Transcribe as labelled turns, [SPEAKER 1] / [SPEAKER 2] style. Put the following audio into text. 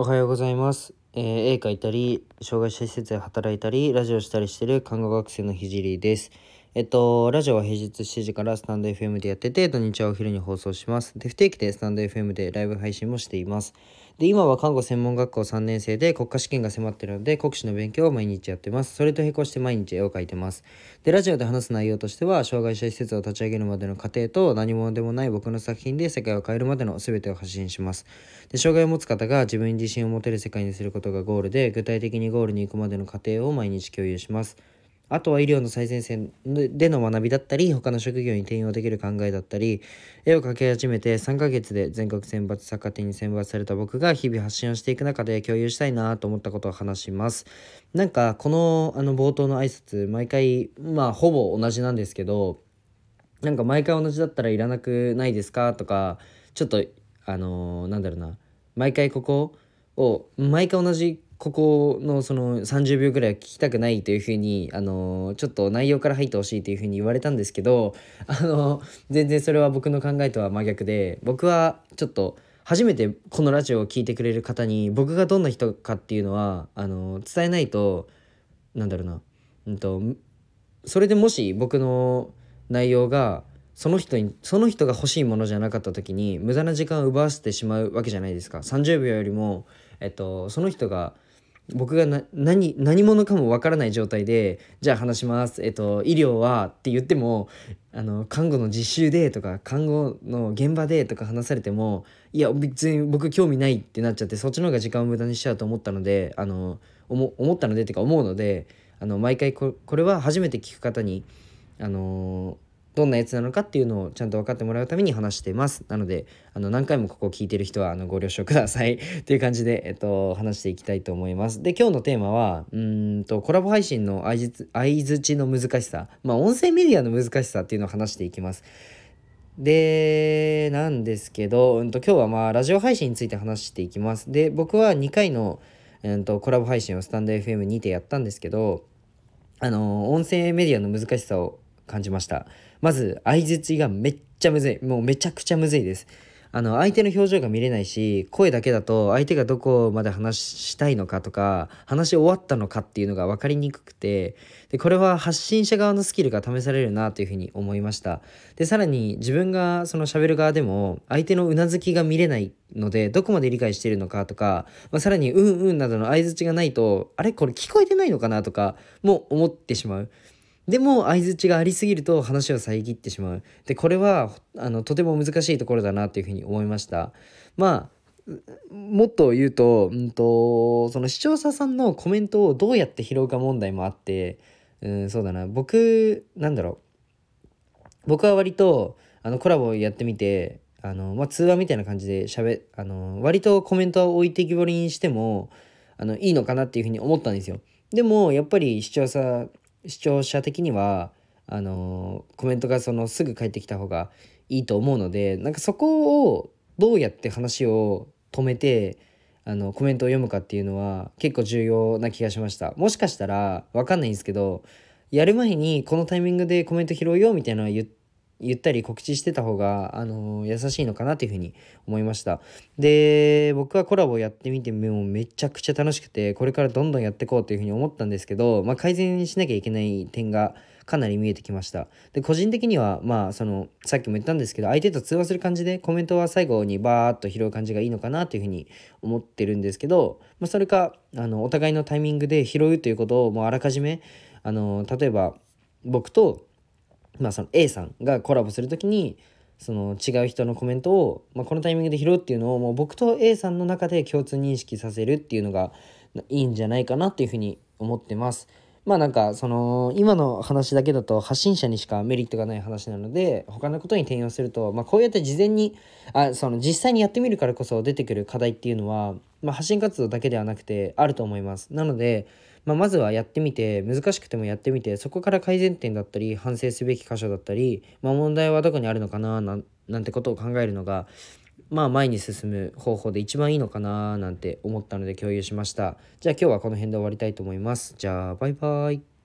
[SPEAKER 1] おはようございます。えー絵描いたり、障害者施設で働いたり、ラジオしたりしてる看護学生のひじりです。えっと、ラジオは平日7時からスタンド FM でやってて、土日はお昼に放送します。で、不定期でスタンド FM でライブ配信もしています。で、今は看護専門学校3年生で国家試験が迫ってるので、国試の勉強を毎日やってます。それと並行して毎日絵を描いてます。で、ラジオで話す内容としては、障害者施設を立ち上げるまでの過程と、何者でもない僕の作品で世界を変えるまでの全てを発信します。で、障害を持つ方が自分に自信を持てる世界にすることがゴールで、具体的にゴールに行くまでの過程を毎日共有します。あとは医療の最前線での学びだったり、他の職業に転用できる考えだったり、絵を描き始めて3ヶ月で全国選抜作家展に選抜された僕が日々発信をしていく中で共有したいなと思ったことを話します。なんか、このあの冒頭の挨拶、毎回、まあ、ほぼ同じなんですけど、なんか毎回同じだったらいらなくないですか？とか、ちょっと、あのーなんだろうな、毎回ここを、毎回同じここのその30秒ぐらいは聞きたくないというふうに、あのちょっと内容から入ってほしいというふうに言われたんですけど、あの全然それは僕の考えとは真逆で、僕はちょっと、初めてこのラジオを聴いてくれる方に僕がどんな人かっていうのはあの伝えないとなんだろうな、うんと、それでもし僕の内容がその人にその人が欲しいものじゃなかった時に無駄な時間を奪わせてしまうわけじゃないですか。30秒よりも、えっと、その人が僕がな何何者かもわからない状態で「じゃあ話します」えっと「医療は」って言ってもあの看護の実習でとか看護の現場でとか話されてもいや別に僕興味ないってなっちゃってそっちの方が時間を無駄にしちゃうと思ったのであの思ったのでっていうか思うのであの毎回これは初めて聞く方にあのどんなやつなのかっていうのをちゃんと分かってもらうために話してます。なので、あの何回もここを聞いてる人はあのご了承ください。という感じで、えっと、話していきたいと思います。で、今日のテーマは、うーんと、コラボ配信の相づ相づちの難しさ、まあ、音声メディアの難しさっていうのを話していきます。で、なんですけど、うんと、今日はまあ、ラジオ配信について話していきます。で、僕は2回の、うんと、コラボ配信をスタンド FM にてやったんですけど、あの、音声メディアの難しさを感じました。まず、相づちがめっちゃむずい。もうめちゃくちゃむずいです。あの、相手の表情が見れないし、声だけだと相手がどこまで話したいのかとか、話し終わったのかっていうのが分かりにくくて、で、これは発信者側のスキルが試されるなというふうに思いました。で、さらに自分がその喋る側でも、相手のうなずきが見れないので、どこまで理解しているのかとか、まあ、さらに、うんうんなどの相づちがないと、あれ？これ聞こえてないのかなとか、も思ってしまう。でも相づちがありすぎると話を遮ってしまう。でこれはあのとても難しいところだなというふうに思いました。まあもっと言うと,、うんと、その視聴者さんのコメントをどうやって拾うか問題もあって、うん、そうだな僕なんだろう僕は割とあのコラボやってみてあの、まあ、通話みたいな感じでしゃべあの割とコメントを置いてきぼりにしてもあのいいのかなっていうふうに思ったんですよ。でもやっぱり視聴者視聴者的にはあのコメントがそのすぐ返ってきた方がいいと思うのでなんかそこをどうやって話を止めてあのコメントを読むかっていうのは結構重要な気がしました。もしかしたら分かんないんですけどやる前にこのタイミングでコメント拾うよみたいなのは言って言ったり告知してた方が、あの優しいのかなというふうに思いました。で、僕はコラボやってみてもうめちゃくちゃ楽しくて、これからどんどんやっていこうというふうに思ったんですけど、まあ、改善しなきゃいけない点がかなり見えてきました。で、個人的には、まあ、その、さっきも言ったんですけど、相手と通話する感じでコメントは最後にバーっと拾う感じがいいのかなというふうに思ってるんですけど、まあ、それか、あの、お互いのタイミングで拾うということをもうあらかじめ、あの、例えば、僕と、まあ、その A さんがコラボする時にその違う人のコメントを、まあ、このタイミングで拾うっていうのをもう僕と A さんの中で共通認識させるっていうのがいいんじゃないかなっていうふうに思ってます。まあなんかその今の話だけだと発信者にしかメリットがない話なので他のことに転用すると、まあ、こうやって事前にあその実際にやってみるからこそ出てくる課題っていうのは、まあ、発信活動だけではなくてあると思います。なのでまあ、まずはやってみて難しくてもやってみてそこから改善点だったり反省すべき箇所だったり、まあ、問題はどこにあるのかななんなんてことを考えるのがまあ前に進む方法で一番いいのかななんて思ったので共有しました。じゃあ今日はこの辺で終わりたいと思います。じゃあバイバイ。